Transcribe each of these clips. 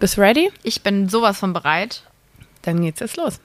Bist du ready? Ich bin sowas von bereit. Dann geht's jetzt los.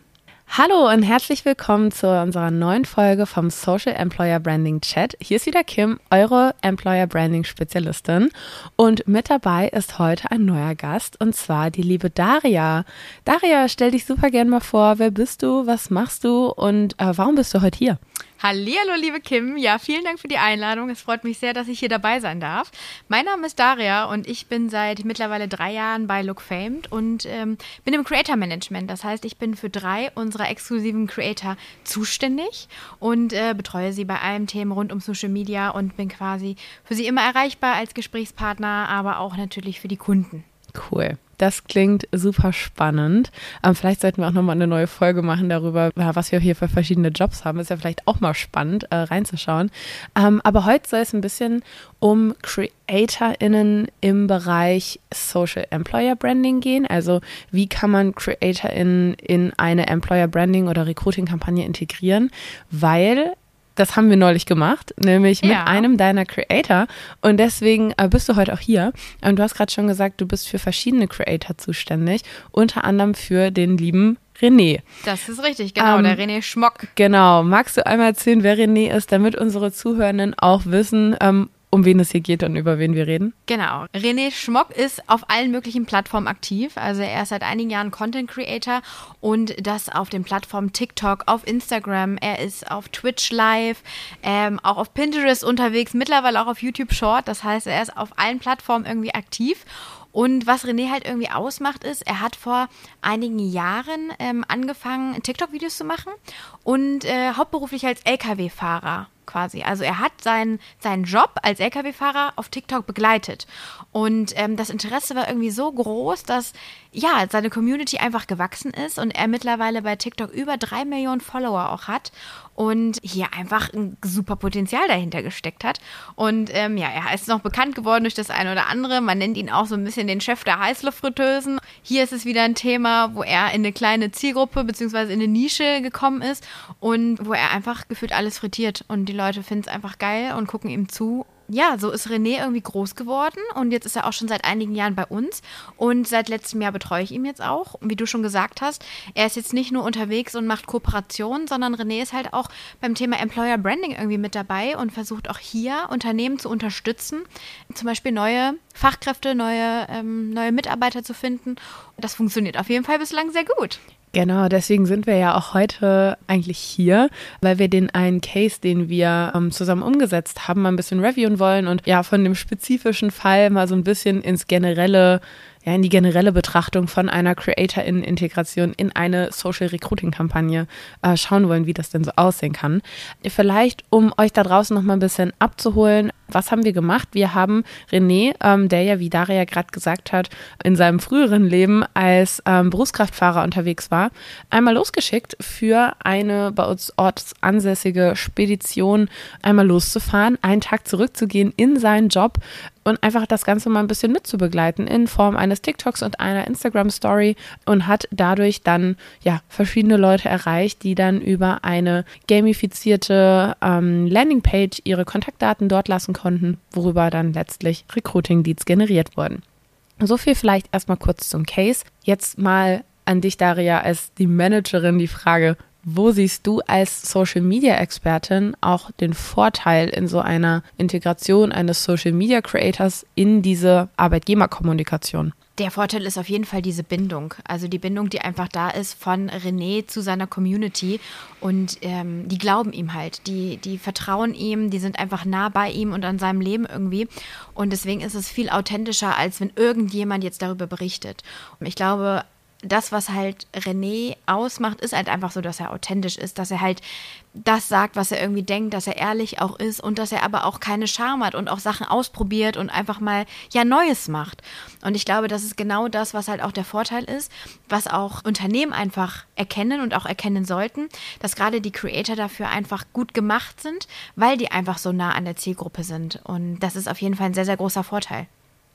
Hallo und herzlich willkommen zu unserer neuen Folge vom Social Employer Branding Chat. Hier ist wieder Kim, eure Employer Branding Spezialistin. Und mit dabei ist heute ein neuer Gast und zwar die liebe Daria. Daria, stell dich super gern mal vor. Wer bist du? Was machst du? Und äh, warum bist du heute hier? Hallihallo, liebe Kim. Ja, vielen Dank für die Einladung. Es freut mich sehr, dass ich hier dabei sein darf. Mein Name ist Daria und ich bin seit mittlerweile drei Jahren bei Look Famed und ähm, bin im Creator Management. Das heißt, ich bin für drei unserer exklusiven Creator zuständig und äh, betreue sie bei allen Themen rund um Social Media und bin quasi für sie immer erreichbar als Gesprächspartner, aber auch natürlich für die Kunden. Cool. Das klingt super spannend. Ähm, vielleicht sollten wir auch nochmal eine neue Folge machen darüber, was wir hier für verschiedene Jobs haben. Ist ja vielleicht auch mal spannend äh, reinzuschauen. Ähm, aber heute soll es ein bisschen um CreatorInnen im Bereich Social Employer Branding gehen. Also wie kann man CreatorInnen in eine Employer Branding oder Recruiting-Kampagne integrieren? Weil das haben wir neulich gemacht, nämlich mit ja. einem deiner Creator. Und deswegen äh, bist du heute auch hier. Und du hast gerade schon gesagt, du bist für verschiedene Creator zuständig, unter anderem für den lieben René. Das ist richtig, genau, ähm, der René Schmock. Genau. Magst du einmal erzählen, wer René ist, damit unsere Zuhörenden auch wissen, ähm, um wen es hier geht und über wen wir reden. Genau. René Schmock ist auf allen möglichen Plattformen aktiv. Also er ist seit einigen Jahren Content Creator und das auf den Plattformen TikTok, auf Instagram, er ist auf Twitch Live, ähm, auch auf Pinterest unterwegs, mittlerweile auch auf YouTube Short. Das heißt, er ist auf allen Plattformen irgendwie aktiv. Und was René halt irgendwie ausmacht, ist, er hat vor einigen Jahren ähm, angefangen, TikTok-Videos zu machen und äh, hauptberuflich als Lkw-Fahrer quasi. Also er hat seinen, seinen Job als Lkw-Fahrer auf TikTok begleitet. Und ähm, das Interesse war irgendwie so groß, dass ja, seine Community einfach gewachsen ist und er mittlerweile bei TikTok über drei Millionen Follower auch hat und hier einfach ein super Potenzial dahinter gesteckt hat. Und ähm, ja, er ist noch bekannt geworden durch das eine oder andere. Man nennt ihn auch so ein bisschen den Chef der Heißluftfritteusen. Hier ist es wieder ein Thema, wo er in eine kleine Zielgruppe bzw. in eine Nische gekommen ist und wo er einfach gefühlt alles frittiert. Und die Leute finden es einfach geil und gucken ihm zu ja, so ist René irgendwie groß geworden und jetzt ist er auch schon seit einigen Jahren bei uns und seit letztem Jahr betreue ich ihn jetzt auch. Und wie du schon gesagt hast, er ist jetzt nicht nur unterwegs und macht Kooperationen, sondern René ist halt auch beim Thema Employer Branding irgendwie mit dabei und versucht auch hier Unternehmen zu unterstützen, zum Beispiel neue Fachkräfte, neue, ähm, neue Mitarbeiter zu finden. Das funktioniert auf jeden Fall bislang sehr gut. Genau, deswegen sind wir ja auch heute eigentlich hier, weil wir den einen Case, den wir ähm, zusammen umgesetzt haben, mal ein bisschen reviewen wollen und ja von dem spezifischen Fall mal so ein bisschen ins generelle ja, in die generelle Betrachtung von einer Creator-In-Integration in eine Social Recruiting-Kampagne äh, schauen wollen, wie das denn so aussehen kann. Vielleicht, um euch da draußen noch mal ein bisschen abzuholen, was haben wir gemacht? Wir haben René, ähm, der ja, wie Daria gerade gesagt hat, in seinem früheren Leben als ähm, Berufskraftfahrer unterwegs war, einmal losgeschickt für eine bei uns ortsansässige Spedition, einmal loszufahren, einen Tag zurückzugehen in seinen Job, und einfach das Ganze mal ein bisschen mitzubegleiten in Form eines TikToks und einer Instagram-Story und hat dadurch dann ja verschiedene Leute erreicht, die dann über eine gamifizierte ähm, Landingpage ihre Kontaktdaten dort lassen konnten, worüber dann letztlich Recruiting-Leads generiert wurden. So viel vielleicht erstmal kurz zum Case. Jetzt mal an dich, Daria, als die Managerin die Frage, wo siehst du als Social Media Expertin auch den Vorteil in so einer Integration eines Social Media Creators in diese Arbeitgeberkommunikation? Der Vorteil ist auf jeden Fall diese Bindung. Also die Bindung, die einfach da ist von René zu seiner Community. Und ähm, die glauben ihm halt. Die, die vertrauen ihm, die sind einfach nah bei ihm und an seinem Leben irgendwie. Und deswegen ist es viel authentischer, als wenn irgendjemand jetzt darüber berichtet. Und ich glaube, das, was halt René ausmacht, ist halt einfach so, dass er authentisch ist, dass er halt das sagt, was er irgendwie denkt, dass er ehrlich auch ist und dass er aber auch keine Scham hat und auch Sachen ausprobiert und einfach mal ja Neues macht. Und ich glaube, das ist genau das, was halt auch der Vorteil ist, was auch Unternehmen einfach erkennen und auch erkennen sollten, dass gerade die Creator dafür einfach gut gemacht sind, weil die einfach so nah an der Zielgruppe sind. Und das ist auf jeden Fall ein sehr, sehr großer Vorteil.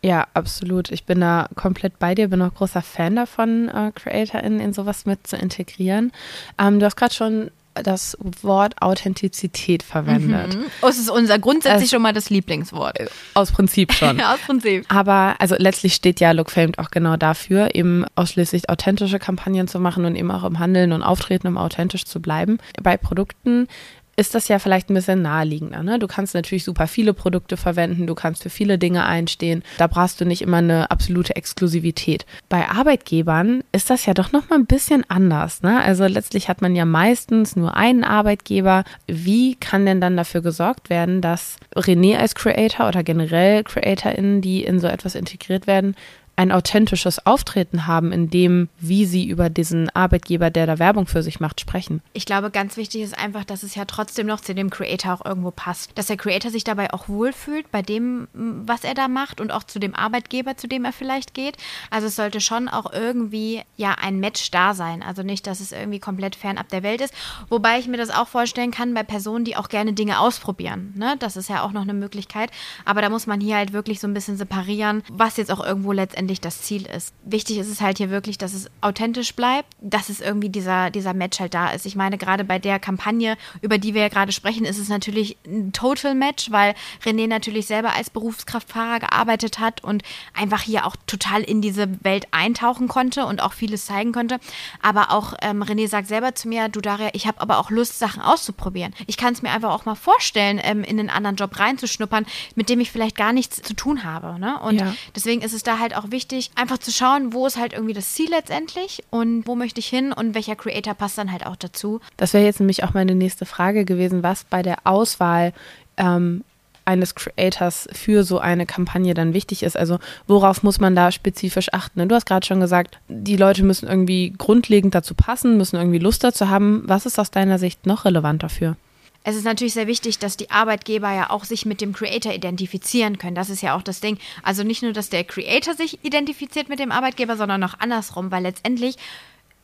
Ja, absolut. Ich bin da komplett bei dir, bin auch großer Fan davon, äh, CreatorInnen in sowas mit zu integrieren. Ähm, du hast gerade schon das Wort Authentizität verwendet. Mhm. Oh, es ist unser grundsätzlich es, schon mal das Lieblingswort. Äh, aus Prinzip schon. ja, aus Prinzip. Aber also letztlich steht ja Look Famed auch genau dafür, eben ausschließlich authentische Kampagnen zu machen und eben auch im Handeln und Auftreten, um authentisch zu bleiben. Bei Produkten ist das ja vielleicht ein bisschen naheliegender. Ne? Du kannst natürlich super viele Produkte verwenden, du kannst für viele Dinge einstehen. Da brauchst du nicht immer eine absolute Exklusivität. Bei Arbeitgebern ist das ja doch noch mal ein bisschen anders. Ne? Also letztlich hat man ja meistens nur einen Arbeitgeber. Wie kann denn dann dafür gesorgt werden, dass René als Creator oder generell CreatorInnen, die in so etwas integriert werden, ein authentisches Auftreten haben, in dem, wie sie über diesen Arbeitgeber, der da Werbung für sich macht, sprechen. Ich glaube, ganz wichtig ist einfach, dass es ja trotzdem noch zu dem Creator auch irgendwo passt. Dass der Creator sich dabei auch wohlfühlt bei dem, was er da macht und auch zu dem Arbeitgeber, zu dem er vielleicht geht. Also es sollte schon auch irgendwie ja ein Match da sein. Also nicht, dass es irgendwie komplett fernab der Welt ist. Wobei ich mir das auch vorstellen kann bei Personen, die auch gerne Dinge ausprobieren. Ne? Das ist ja auch noch eine Möglichkeit. Aber da muss man hier halt wirklich so ein bisschen separieren, was jetzt auch irgendwo letztendlich letztendlich das Ziel ist. Wichtig ist es halt hier wirklich, dass es authentisch bleibt, dass es irgendwie dieser, dieser Match halt da ist. Ich meine, gerade bei der Kampagne, über die wir ja gerade sprechen, ist es natürlich ein Total Match, weil René natürlich selber als Berufskraftfahrer gearbeitet hat und einfach hier auch total in diese Welt eintauchen konnte und auch vieles zeigen konnte. Aber auch ähm, René sagt selber zu mir, du Daria, ich habe aber auch Lust, Sachen auszuprobieren. Ich kann es mir einfach auch mal vorstellen, ähm, in einen anderen Job reinzuschnuppern, mit dem ich vielleicht gar nichts zu tun habe. Ne? Und ja. deswegen ist es da halt auch wichtig, einfach zu schauen, wo ist halt irgendwie das Ziel letztendlich und wo möchte ich hin und welcher Creator passt dann halt auch dazu. Das wäre jetzt nämlich auch meine nächste Frage gewesen, was bei der Auswahl ähm, eines Creators für so eine Kampagne dann wichtig ist. Also worauf muss man da spezifisch achten? Du hast gerade schon gesagt, die Leute müssen irgendwie grundlegend dazu passen, müssen irgendwie Lust dazu haben. Was ist aus deiner Sicht noch relevant dafür? Es ist natürlich sehr wichtig, dass die Arbeitgeber ja auch sich mit dem Creator identifizieren können. Das ist ja auch das Ding. Also nicht nur, dass der Creator sich identifiziert mit dem Arbeitgeber, sondern auch andersrum, weil letztendlich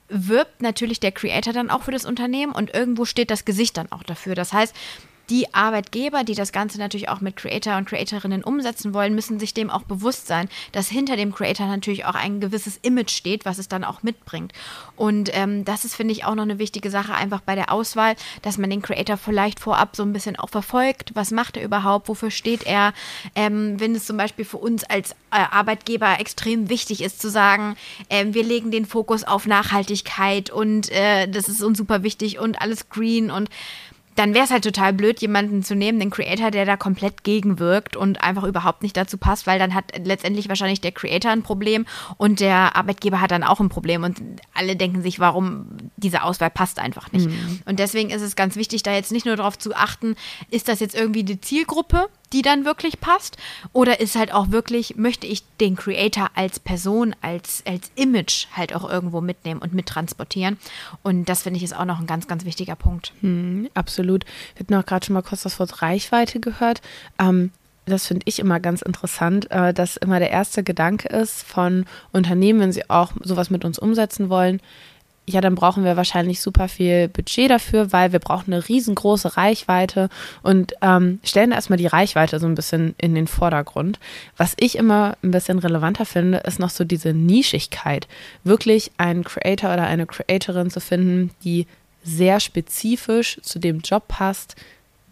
wirbt natürlich der Creator dann auch für das Unternehmen und irgendwo steht das Gesicht dann auch dafür. Das heißt, die Arbeitgeber, die das Ganze natürlich auch mit Creator und Creatorinnen umsetzen wollen, müssen sich dem auch bewusst sein, dass hinter dem Creator natürlich auch ein gewisses Image steht, was es dann auch mitbringt. Und ähm, das ist, finde ich, auch noch eine wichtige Sache, einfach bei der Auswahl, dass man den Creator vielleicht vorab so ein bisschen auch verfolgt. Was macht er überhaupt? Wofür steht er? Ähm, wenn es zum Beispiel für uns als äh, Arbeitgeber extrem wichtig ist, zu sagen, äh, wir legen den Fokus auf Nachhaltigkeit und äh, das ist uns super wichtig und alles green und dann wäre es halt total blöd, jemanden zu nehmen, den Creator, der da komplett gegenwirkt und einfach überhaupt nicht dazu passt, weil dann hat letztendlich wahrscheinlich der Creator ein Problem und der Arbeitgeber hat dann auch ein Problem und alle denken sich, warum diese Auswahl passt einfach nicht. Mhm. Und deswegen ist es ganz wichtig, da jetzt nicht nur darauf zu achten, ist das jetzt irgendwie die Zielgruppe, die dann wirklich passt? Oder ist halt auch wirklich, möchte ich den Creator als Person, als, als Image halt auch irgendwo mitnehmen und mittransportieren? Und das finde ich ist auch noch ein ganz, ganz wichtiger Punkt. Hm, absolut. Wir hatten auch gerade schon mal kurz das Wort Reichweite gehört. Ähm, das finde ich immer ganz interessant, äh, dass immer der erste Gedanke ist von Unternehmen, wenn sie auch sowas mit uns umsetzen wollen, ja, dann brauchen wir wahrscheinlich super viel Budget dafür, weil wir brauchen eine riesengroße Reichweite und ähm, stellen erstmal die Reichweite so ein bisschen in den Vordergrund. Was ich immer ein bisschen relevanter finde, ist noch so diese Nischigkeit. Wirklich einen Creator oder eine Creatorin zu finden, die sehr spezifisch zu dem Job passt,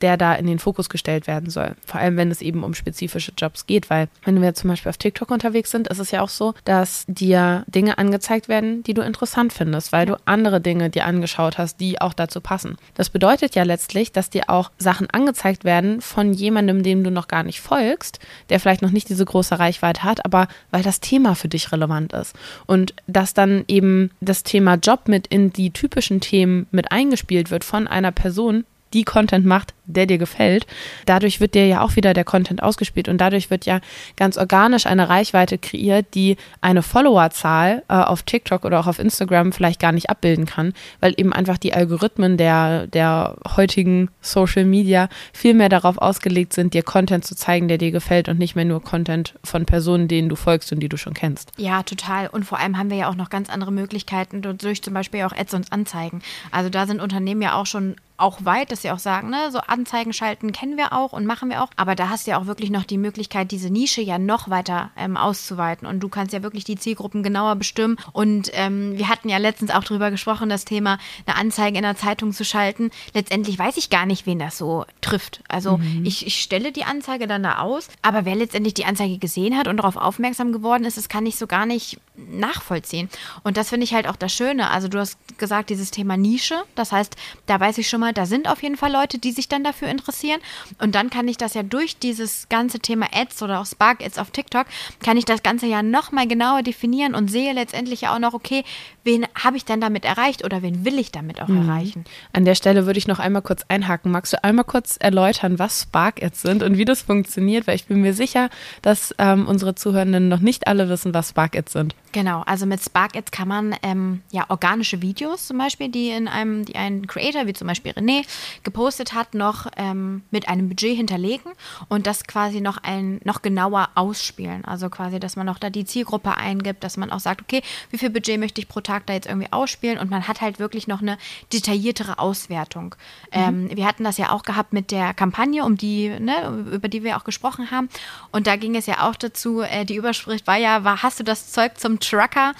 der da in den Fokus gestellt werden soll. Vor allem, wenn es eben um spezifische Jobs geht, weil wenn wir zum Beispiel auf TikTok unterwegs sind, ist es ja auch so, dass dir Dinge angezeigt werden, die du interessant findest, weil du andere Dinge dir angeschaut hast, die auch dazu passen. Das bedeutet ja letztlich, dass dir auch Sachen angezeigt werden von jemandem, dem du noch gar nicht folgst, der vielleicht noch nicht diese große Reichweite hat, aber weil das Thema für dich relevant ist. Und dass dann eben das Thema Job mit in die typischen Themen mit eingespielt wird von einer Person, die Content macht, der dir gefällt, dadurch wird dir ja auch wieder der Content ausgespielt und dadurch wird ja ganz organisch eine Reichweite kreiert, die eine Followerzahl äh, auf TikTok oder auch auf Instagram vielleicht gar nicht abbilden kann, weil eben einfach die Algorithmen der, der heutigen Social Media viel mehr darauf ausgelegt sind, dir Content zu zeigen, der dir gefällt und nicht mehr nur Content von Personen, denen du folgst und die du schon kennst. Ja, total. Und vor allem haben wir ja auch noch ganz andere Möglichkeiten durch zum Beispiel auch Ads und Anzeigen. Also da sind Unternehmen ja auch schon auch weit, dass sie auch sagen, ne, so Anzeigen schalten, kennen wir auch und machen wir auch. Aber da hast du ja auch wirklich noch die Möglichkeit, diese Nische ja noch weiter ähm, auszuweiten. Und du kannst ja wirklich die Zielgruppen genauer bestimmen. Und ähm, wir hatten ja letztens auch drüber gesprochen, das Thema, eine Anzeige in der Zeitung zu schalten. Letztendlich weiß ich gar nicht, wen das so trifft. Also mhm. ich, ich stelle die Anzeige dann da aus, aber wer letztendlich die Anzeige gesehen hat und darauf aufmerksam geworden ist, das kann ich so gar nicht nachvollziehen. Und das finde ich halt auch das Schöne. Also du hast gesagt, dieses Thema Nische. Das heißt, da weiß ich schon mal, da sind auf jeden Fall Leute, die sich dann dafür interessieren. Und dann kann ich das ja durch dieses ganze Thema Ads oder auch Spark Ads auf TikTok, kann ich das Ganze ja nochmal genauer definieren und sehe letztendlich ja auch noch, okay, wen habe ich denn damit erreicht oder wen will ich damit auch mhm. erreichen? An der Stelle würde ich noch einmal kurz einhaken. Magst du einmal kurz erläutern, was Spark Ads sind und wie das funktioniert? Weil ich bin mir sicher, dass ähm, unsere Zuhörenden noch nicht alle wissen, was Spark Ads sind. Genau, also mit Spark Ads kann man ähm, ja organische Videos zum Beispiel, die in einem, die ein Creator wie zum Beispiel René gepostet hat, noch ähm, mit einem Budget hinterlegen und das quasi noch ein noch genauer ausspielen. Also quasi, dass man noch da die Zielgruppe eingibt, dass man auch sagt, okay, wie viel Budget möchte ich pro Tag da jetzt irgendwie ausspielen und man hat halt wirklich noch eine detailliertere Auswertung. Mhm. Ähm, wir hatten das ja auch gehabt mit der Kampagne, um die, ne, über die wir auch gesprochen haben. Und da ging es ja auch dazu, äh, die Überschrift war ja, war, hast du das Zeug zum Trucker.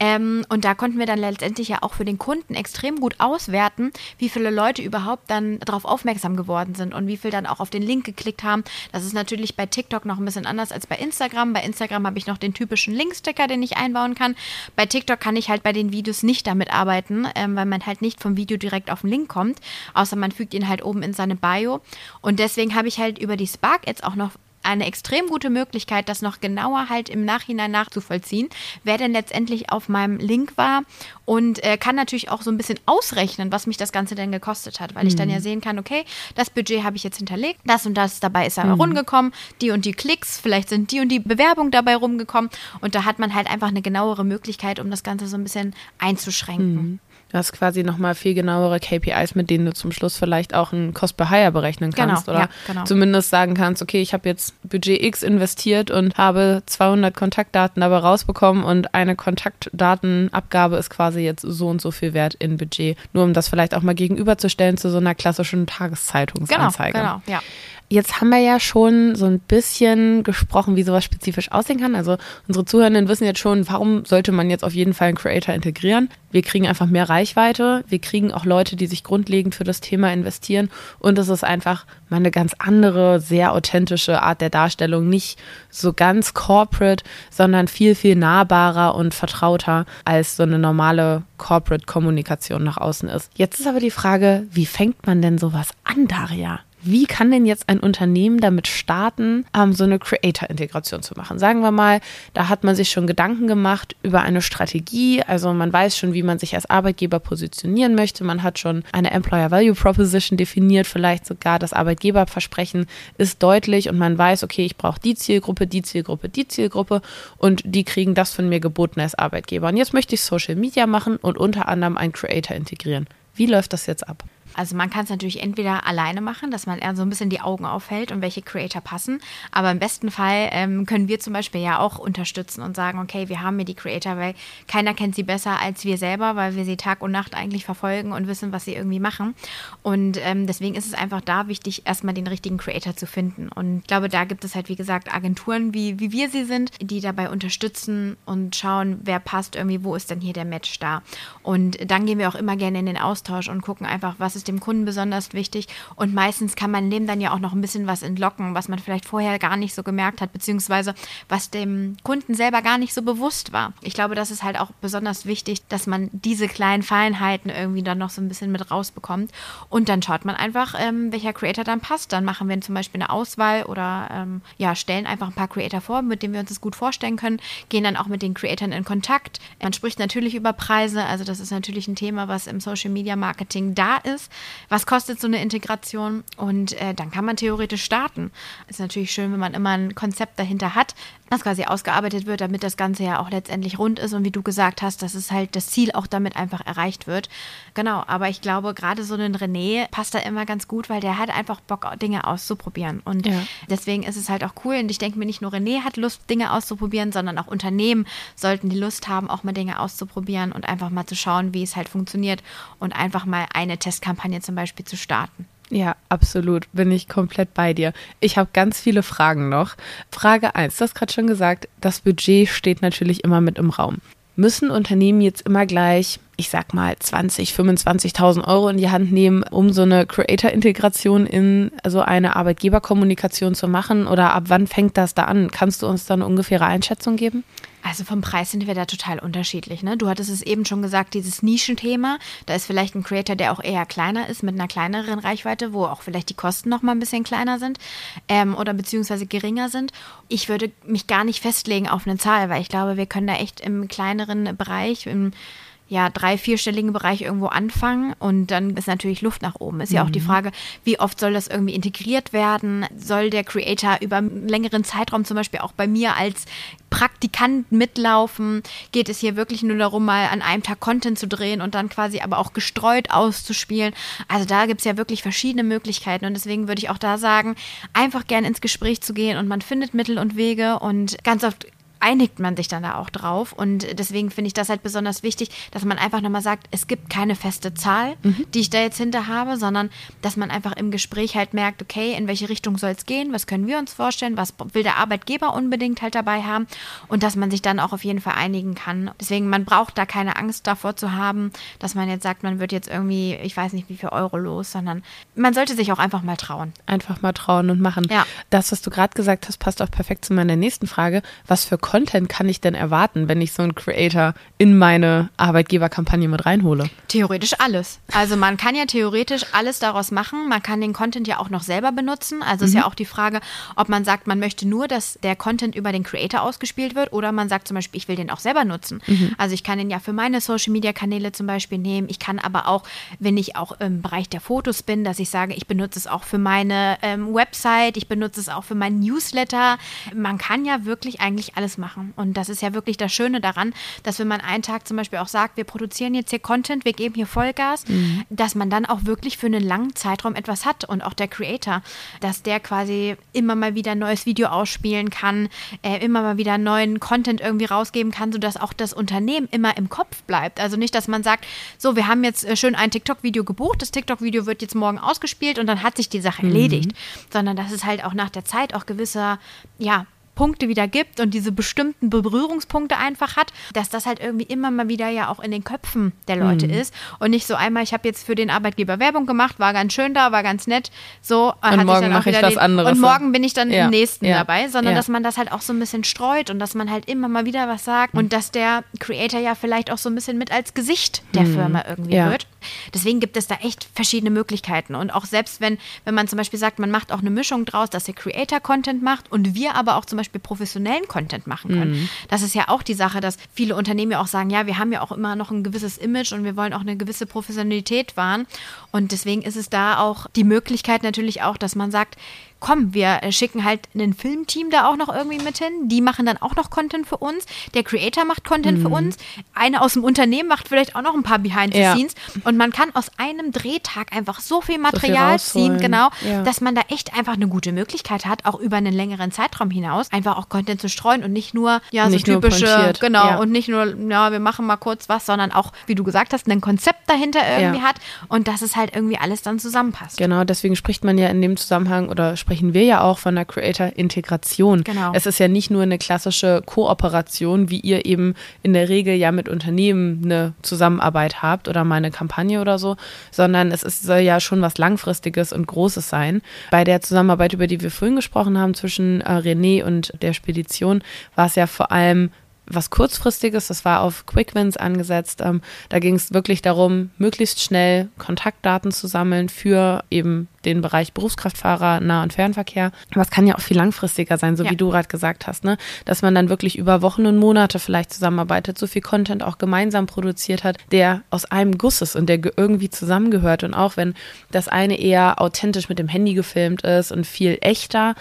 Ähm, und da konnten wir dann letztendlich ja auch für den Kunden extrem gut auswerten, wie viele Leute überhaupt dann darauf aufmerksam geworden sind und wie viel dann auch auf den Link geklickt haben. Das ist natürlich bei TikTok noch ein bisschen anders als bei Instagram. Bei Instagram habe ich noch den typischen Linksticker, den ich einbauen kann. Bei TikTok kann ich halt bei den Videos nicht damit arbeiten, ähm, weil man halt nicht vom Video direkt auf den Link kommt, außer man fügt ihn halt oben in seine Bio. Und deswegen habe ich halt über die Spark jetzt auch noch eine extrem gute Möglichkeit, das noch genauer halt im Nachhinein nachzuvollziehen, wer denn letztendlich auf meinem Link war und äh, kann natürlich auch so ein bisschen ausrechnen, was mich das Ganze denn gekostet hat, weil mhm. ich dann ja mhm. sehen kann, okay, das Budget habe ich jetzt hinterlegt, das und das dabei ist ja mhm. rumgekommen, die und die Klicks, vielleicht sind die und die Bewerbungen dabei rumgekommen und da hat man halt einfach eine genauere Möglichkeit, um das Ganze so ein bisschen einzuschränken. Mhm. Du hast quasi nochmal viel genauere KPIs, mit denen du zum Schluss vielleicht auch einen Cost per Hire berechnen genau, kannst. Genau, oder ja, genau. zumindest sagen kannst, okay, ich habe jetzt Budget X investiert und habe 200 Kontaktdaten dabei rausbekommen und eine Kontaktdatenabgabe ist quasi jetzt so und so viel wert in Budget. Nur um das vielleicht auch mal gegenüberzustellen zu so einer klassischen Tageszeitungsanzeige. Genau, genau, ja. Jetzt haben wir ja schon so ein bisschen gesprochen, wie sowas spezifisch aussehen kann. Also unsere Zuhörenden wissen jetzt schon, warum sollte man jetzt auf jeden Fall einen Creator integrieren. Wir kriegen einfach mehr Reichweite, wir kriegen auch Leute, die sich grundlegend für das Thema investieren und es ist einfach mal eine ganz andere, sehr authentische Art der Darstellung. Nicht so ganz corporate, sondern viel, viel nahbarer und vertrauter als so eine normale Corporate-Kommunikation nach außen ist. Jetzt ist aber die Frage, wie fängt man denn sowas an, Daria? Wie kann denn jetzt ein Unternehmen damit starten, ähm, so eine Creator-Integration zu machen? Sagen wir mal, da hat man sich schon Gedanken gemacht über eine Strategie. Also man weiß schon, wie man sich als Arbeitgeber positionieren möchte. Man hat schon eine Employer Value Proposition definiert, vielleicht sogar das Arbeitgeberversprechen ist deutlich und man weiß, okay, ich brauche die Zielgruppe, die Zielgruppe, die Zielgruppe und die kriegen das von mir geboten als Arbeitgeber. Und jetzt möchte ich Social Media machen und unter anderem einen Creator integrieren. Wie läuft das jetzt ab? Also man kann es natürlich entweder alleine machen, dass man eher so ein bisschen die Augen aufhält und welche Creator passen. Aber im besten Fall ähm, können wir zum Beispiel ja auch unterstützen und sagen, okay, wir haben hier die Creator, weil keiner kennt sie besser als wir selber, weil wir sie Tag und Nacht eigentlich verfolgen und wissen, was sie irgendwie machen. Und ähm, deswegen ist es einfach da wichtig, erstmal den richtigen Creator zu finden. Und ich glaube, da gibt es halt, wie gesagt, Agenturen, wie, wie wir sie sind, die dabei unterstützen und schauen, wer passt irgendwie, wo ist denn hier der Match da. Und dann gehen wir auch immer gerne in den Austausch und gucken einfach, was ist dem Kunden besonders wichtig. Und meistens kann man dem dann ja auch noch ein bisschen was entlocken, was man vielleicht vorher gar nicht so gemerkt hat, beziehungsweise was dem Kunden selber gar nicht so bewusst war. Ich glaube, das ist halt auch besonders wichtig, dass man diese kleinen Feinheiten irgendwie dann noch so ein bisschen mit rausbekommt. Und dann schaut man einfach, ähm, welcher Creator dann passt. Dann machen wir zum Beispiel eine Auswahl oder ähm, ja, stellen einfach ein paar Creator vor, mit denen wir uns das gut vorstellen können, gehen dann auch mit den Creatoren in Kontakt. Man spricht natürlich über Preise, also das ist natürlich ein Thema, was im Social Media Marketing da ist was kostet so eine Integration und äh, dann kann man theoretisch starten. Ist natürlich schön, wenn man immer ein Konzept dahinter hat, das quasi ausgearbeitet wird, damit das Ganze ja auch letztendlich rund ist und wie du gesagt hast, dass es halt das Ziel auch damit einfach erreicht wird. Genau, aber ich glaube, gerade so ein René passt da immer ganz gut, weil der hat einfach Bock, Dinge auszuprobieren und ja. deswegen ist es halt auch cool und ich denke mir, nicht nur René hat Lust, Dinge auszuprobieren, sondern auch Unternehmen sollten die Lust haben, auch mal Dinge auszuprobieren und einfach mal zu schauen, wie es halt funktioniert und einfach mal eine Testkampagne zum Beispiel zu starten. Ja, absolut. Bin ich komplett bei dir. Ich habe ganz viele Fragen noch. Frage 1, du hast gerade schon gesagt, das Budget steht natürlich immer mit im Raum. Müssen Unternehmen jetzt immer gleich, ich sag mal, 20, 25.000 Euro in die Hand nehmen, um so eine Creator-Integration in so eine Arbeitgeberkommunikation zu machen? Oder ab wann fängt das da an? Kannst du uns da eine ungefähre Einschätzung geben? Also vom Preis sind wir da total unterschiedlich. Ne? Du hattest es eben schon gesagt, dieses Nischenthema. Da ist vielleicht ein Creator, der auch eher kleiner ist, mit einer kleineren Reichweite, wo auch vielleicht die Kosten noch mal ein bisschen kleiner sind ähm, oder beziehungsweise geringer sind. Ich würde mich gar nicht festlegen auf eine Zahl, weil ich glaube, wir können da echt im kleineren Bereich, im ja, drei-, vierstelligen Bereich irgendwo anfangen und dann ist natürlich Luft nach oben. Ist ja auch die mhm. Frage, wie oft soll das irgendwie integriert werden? Soll der Creator über einen längeren Zeitraum zum Beispiel auch bei mir als Praktikant mitlaufen? Geht es hier wirklich nur darum, mal an einem Tag Content zu drehen und dann quasi aber auch gestreut auszuspielen? Also da gibt es ja wirklich verschiedene Möglichkeiten und deswegen würde ich auch da sagen, einfach gern ins Gespräch zu gehen und man findet Mittel und Wege und ganz oft einigt man sich dann da auch drauf. Und deswegen finde ich das halt besonders wichtig, dass man einfach nochmal sagt, es gibt keine feste Zahl, mhm. die ich da jetzt hinter habe, sondern dass man einfach im Gespräch halt merkt, okay, in welche Richtung soll es gehen, was können wir uns vorstellen, was will der Arbeitgeber unbedingt halt dabei haben und dass man sich dann auch auf jeden Fall einigen kann. Deswegen, man braucht da keine Angst davor zu haben, dass man jetzt sagt, man wird jetzt irgendwie, ich weiß nicht, wie viel Euro los, sondern man sollte sich auch einfach mal trauen. Einfach mal trauen und machen. Ja. Das, was du gerade gesagt hast, passt auch perfekt zu meiner nächsten Frage. Was für Content kann ich denn erwarten, wenn ich so einen Creator in meine Arbeitgeberkampagne mit reinhole? Theoretisch alles. Also man kann ja theoretisch alles daraus machen. Man kann den Content ja auch noch selber benutzen. Also mhm. ist ja auch die Frage, ob man sagt, man möchte nur, dass der Content über den Creator ausgespielt wird oder man sagt zum Beispiel, ich will den auch selber nutzen. Mhm. Also ich kann den ja für meine Social Media Kanäle zum Beispiel nehmen. Ich kann aber auch, wenn ich auch im Bereich der Fotos bin, dass ich sage, ich benutze es auch für meine ähm, Website, ich benutze es auch für meinen Newsletter. Man kann ja wirklich eigentlich alles machen. Und das ist ja wirklich das Schöne daran, dass wenn man einen Tag zum Beispiel auch sagt, wir produzieren jetzt hier Content, wir geben hier Vollgas, mhm. dass man dann auch wirklich für einen langen Zeitraum etwas hat und auch der Creator, dass der quasi immer mal wieder ein neues Video ausspielen kann, äh, immer mal wieder neuen Content irgendwie rausgeben kann, sodass auch das Unternehmen immer im Kopf bleibt. Also nicht, dass man sagt, so, wir haben jetzt äh, schön ein TikTok-Video gebucht, das TikTok-Video wird jetzt morgen ausgespielt und dann hat sich die Sache mhm. erledigt, sondern dass es halt auch nach der Zeit auch gewisser, ja, Punkte wieder gibt und diese bestimmten Berührungspunkte einfach hat, dass das halt irgendwie immer mal wieder ja auch in den Köpfen der Leute mhm. ist und nicht so einmal, ich habe jetzt für den Arbeitgeber Werbung gemacht, war ganz schön da, war ganz nett, so und morgen mache ich was den, anderes. Und morgen bin ich dann ja. im nächsten ja. dabei, sondern ja. dass man das halt auch so ein bisschen streut und dass man halt immer mal wieder was sagt mhm. und dass der Creator ja vielleicht auch so ein bisschen mit als Gesicht der mhm. Firma irgendwie wird. Deswegen gibt es da echt verschiedene Möglichkeiten und auch selbst wenn, wenn man zum Beispiel sagt, man macht auch eine Mischung draus, dass der Creator Content macht und wir aber auch zum Beispiel Beispiel professionellen Content machen können. Mhm. Das ist ja auch die Sache, dass viele Unternehmen ja auch sagen, ja, wir haben ja auch immer noch ein gewisses Image und wir wollen auch eine gewisse Professionalität wahren. Und deswegen ist es da auch die Möglichkeit natürlich auch, dass man sagt, komm, wir äh, schicken halt ein Filmteam da auch noch irgendwie mit hin. Die machen dann auch noch Content für uns. Der Creator macht Content mhm. für uns. Einer aus dem Unternehmen macht vielleicht auch noch ein paar Behind the Scenes. Ja. Und man kann aus einem Drehtag einfach so viel Material so viel ziehen, genau, ja. dass man da echt einfach eine gute Möglichkeit hat, auch über einen längeren Zeitraum hinaus, einfach auch Content zu streuen und nicht nur, ja, nicht so typische, genau, ja. und nicht nur, ja, wir machen mal kurz was, sondern auch, wie du gesagt hast, ein Konzept dahinter irgendwie hat und dass es halt irgendwie alles dann zusammenpasst. Genau, deswegen spricht man ja in dem Zusammenhang oder sprechen wir ja auch von der Creator-Integration. Genau. Es ist ja nicht nur eine klassische Kooperation, wie ihr eben in der Regel ja mit Unternehmen eine Zusammenarbeit habt oder mal eine Kampagne oder so, sondern es ist, soll ja schon was Langfristiges und Großes sein. Bei der Zusammenarbeit, über die wir vorhin gesprochen haben, zwischen äh, René und der Spedition, war es ja vor allem was kurzfristiges, das war auf Quickwins angesetzt. Ähm, da ging es wirklich darum, möglichst schnell Kontaktdaten zu sammeln für eben den Bereich Berufskraftfahrer, Nah- und Fernverkehr. Aber es kann ja auch viel langfristiger sein, so ja. wie du gerade gesagt hast, ne? dass man dann wirklich über Wochen und Monate vielleicht zusammenarbeitet, so viel Content auch gemeinsam produziert hat, der aus einem Guss ist und der irgendwie zusammengehört. Und auch wenn das eine eher authentisch mit dem Handy gefilmt ist und viel echter,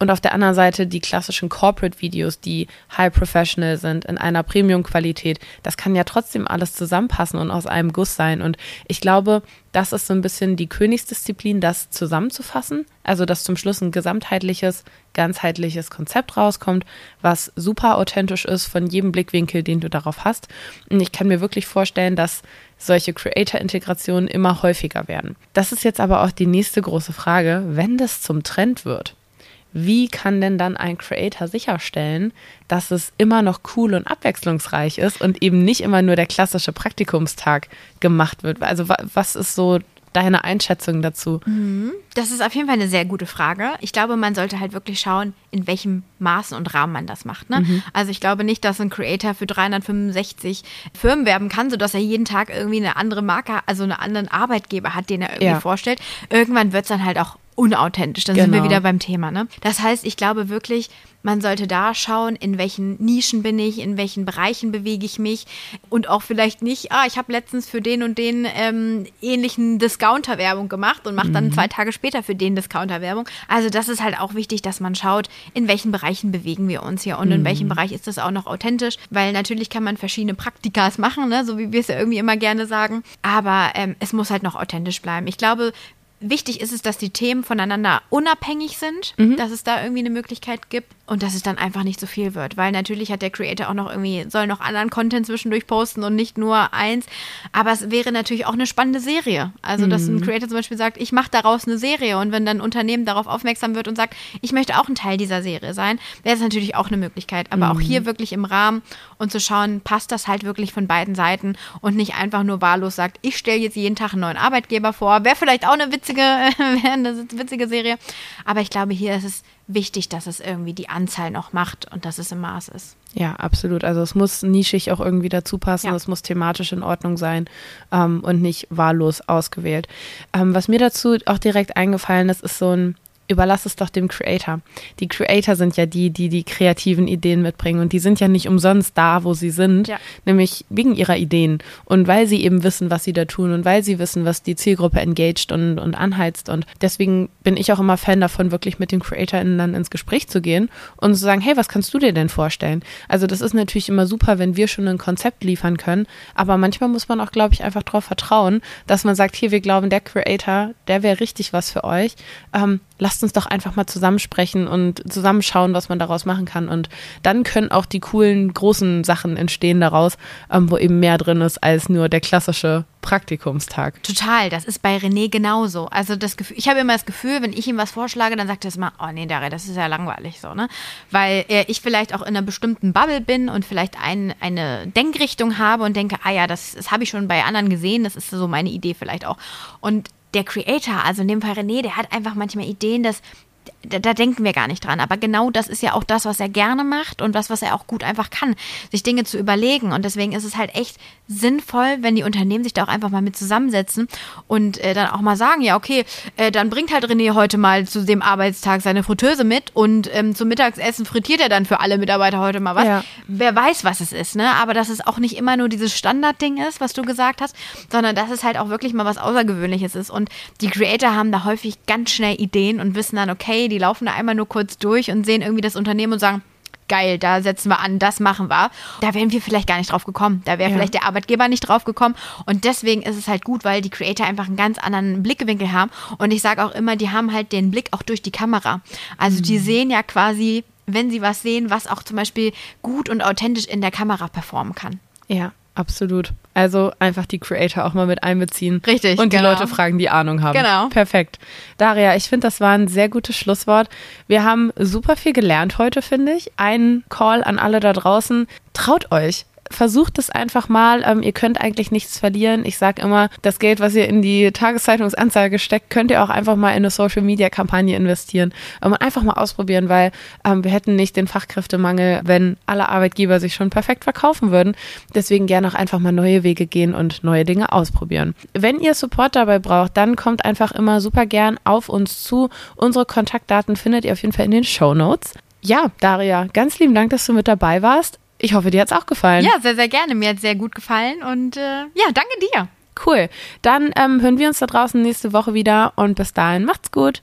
Und auf der anderen Seite die klassischen Corporate-Videos, die high professional sind, in einer Premium-Qualität. Das kann ja trotzdem alles zusammenpassen und aus einem Guss sein. Und ich glaube, das ist so ein bisschen die Königsdisziplin, das zusammenzufassen. Also, dass zum Schluss ein gesamtheitliches, ganzheitliches Konzept rauskommt, was super authentisch ist von jedem Blickwinkel, den du darauf hast. Und ich kann mir wirklich vorstellen, dass solche Creator-Integrationen immer häufiger werden. Das ist jetzt aber auch die nächste große Frage, wenn das zum Trend wird wie kann denn dann ein Creator sicherstellen, dass es immer noch cool und abwechslungsreich ist und eben nicht immer nur der klassische Praktikumstag gemacht wird? Also was ist so deine Einschätzung dazu? Mhm. Das ist auf jeden Fall eine sehr gute Frage. Ich glaube, man sollte halt wirklich schauen, in welchem Maßen und Rahmen man das macht. Ne? Mhm. Also ich glaube nicht, dass ein Creator für 365 Firmen werben kann, sodass er jeden Tag irgendwie eine andere Marke, also einen anderen Arbeitgeber hat, den er irgendwie ja. vorstellt. Irgendwann wird es dann halt auch unauthentisch. Dann genau. sind wir genau. wieder beim Thema. Ne? Das heißt, ich glaube wirklich, man sollte da schauen, in welchen Nischen bin ich, in welchen Bereichen bewege ich mich und auch vielleicht nicht, ah, ich habe letztens für den und den ähm, ähnlichen Discounter-Werbung gemacht und mache dann mhm. zwei Tage später für den Discounter-Werbung. Also das ist halt auch wichtig, dass man schaut, in welchen Bereichen bewegen wir uns hier und mhm. in welchem Bereich ist das auch noch authentisch, weil natürlich kann man verschiedene Praktikas machen, ne? so wie wir es ja irgendwie immer gerne sagen, aber ähm, es muss halt noch authentisch bleiben. Ich glaube, Wichtig ist es, dass die Themen voneinander unabhängig sind, mhm. dass es da irgendwie eine Möglichkeit gibt und dass es dann einfach nicht so viel wird, weil natürlich hat der Creator auch noch irgendwie, soll noch anderen Content zwischendurch posten und nicht nur eins, aber es wäre natürlich auch eine spannende Serie. Also, dass ein mhm. Creator zum Beispiel sagt, ich mache daraus eine Serie und wenn dann ein Unternehmen darauf aufmerksam wird und sagt, ich möchte auch ein Teil dieser Serie sein, wäre es natürlich auch eine Möglichkeit, aber mhm. auch hier wirklich im Rahmen und zu schauen, passt das halt wirklich von beiden Seiten und nicht einfach nur wahllos sagt, ich stelle jetzt jeden Tag einen neuen Arbeitgeber vor, wäre vielleicht auch eine witzige, eine witzige Serie, aber ich glaube, hier ist es wichtig, dass es irgendwie die Anzahl noch macht und dass es im Maß ist. Ja, absolut. Also es muss nischig auch irgendwie dazu passen, ja. es muss thematisch in Ordnung sein ähm, und nicht wahllos ausgewählt. Ähm, was mir dazu auch direkt eingefallen ist, ist so ein überlass es doch dem Creator. Die Creator sind ja die, die die kreativen Ideen mitbringen und die sind ja nicht umsonst da, wo sie sind, ja. nämlich wegen ihrer Ideen und weil sie eben wissen, was sie da tun und weil sie wissen, was die Zielgruppe engaged und, und anheizt und deswegen bin ich auch immer Fan davon, wirklich mit den CreatorInnen dann ins Gespräch zu gehen und zu sagen, hey, was kannst du dir denn vorstellen? Also das ist natürlich immer super, wenn wir schon ein Konzept liefern können, aber manchmal muss man auch, glaube ich, einfach darauf vertrauen, dass man sagt, hier, wir glauben, der Creator, der wäre richtig was für euch. Ähm, lasst uns doch einfach mal zusammensprechen und zusammenschauen, was man daraus machen kann. Und dann können auch die coolen, großen Sachen entstehen daraus, ähm, wo eben mehr drin ist als nur der klassische Praktikumstag. Total, das ist bei René genauso. Also das Gefühl, ich habe immer das Gefühl, wenn ich ihm was vorschlage, dann sagt er immer, oh nee, Daria, das ist ja langweilig so, ne? Weil äh, ich vielleicht auch in einer bestimmten Bubble bin und vielleicht ein, eine Denkrichtung habe und denke, ah ja, das, das habe ich schon bei anderen gesehen, das ist so meine Idee vielleicht auch. Und der Creator, also in dem Fall René, der hat einfach manchmal Ideen, dass da, da, denken wir gar nicht dran. Aber genau das ist ja auch das, was er gerne macht und was, was er auch gut einfach kann, sich Dinge zu überlegen. Und deswegen ist es halt echt sinnvoll, wenn die Unternehmen sich da auch einfach mal mit zusammensetzen und äh, dann auch mal sagen, ja, okay, äh, dann bringt halt René heute mal zu dem Arbeitstag seine Fritteuse mit und ähm, zum Mittagsessen frittiert er dann für alle Mitarbeiter heute mal was. Ja. Wer weiß, was es ist, ne? Aber dass es auch nicht immer nur dieses Standardding ist, was du gesagt hast, sondern dass es halt auch wirklich mal was Außergewöhnliches ist. Und die Creator haben da häufig ganz schnell Ideen und wissen dann, okay, die laufen da einmal nur kurz durch und sehen irgendwie das Unternehmen und sagen, geil, da setzen wir an, das machen wir. Da wären wir vielleicht gar nicht drauf gekommen. Da wäre ja. vielleicht der Arbeitgeber nicht drauf gekommen. Und deswegen ist es halt gut, weil die Creator einfach einen ganz anderen Blickwinkel haben. Und ich sage auch immer, die haben halt den Blick auch durch die Kamera. Also mhm. die sehen ja quasi, wenn sie was sehen, was auch zum Beispiel gut und authentisch in der Kamera performen kann. Ja, Absolut. Also einfach die Creator auch mal mit einbeziehen. Richtig. Und die genau. Leute fragen, die Ahnung haben. Genau. Perfekt. Daria, ich finde, das war ein sehr gutes Schlusswort. Wir haben super viel gelernt heute, finde ich. Ein Call an alle da draußen. Traut euch versucht es einfach mal. Ähm, ihr könnt eigentlich nichts verlieren. Ich sage immer, das Geld, was ihr in die Tageszeitungsanzeige steckt, könnt ihr auch einfach mal in eine Social-Media-Kampagne investieren. Ähm, einfach mal ausprobieren, weil ähm, wir hätten nicht den Fachkräftemangel, wenn alle Arbeitgeber sich schon perfekt verkaufen würden. Deswegen gerne auch einfach mal neue Wege gehen und neue Dinge ausprobieren. Wenn ihr Support dabei braucht, dann kommt einfach immer super gern auf uns zu. Unsere Kontaktdaten findet ihr auf jeden Fall in den Show Notes. Ja, Daria, ganz lieben Dank, dass du mit dabei warst. Ich hoffe, dir hat es auch gefallen. Ja, sehr, sehr gerne. Mir hat es sehr gut gefallen und äh, ja, danke dir. Cool. Dann ähm, hören wir uns da draußen nächste Woche wieder und bis dahin macht's gut.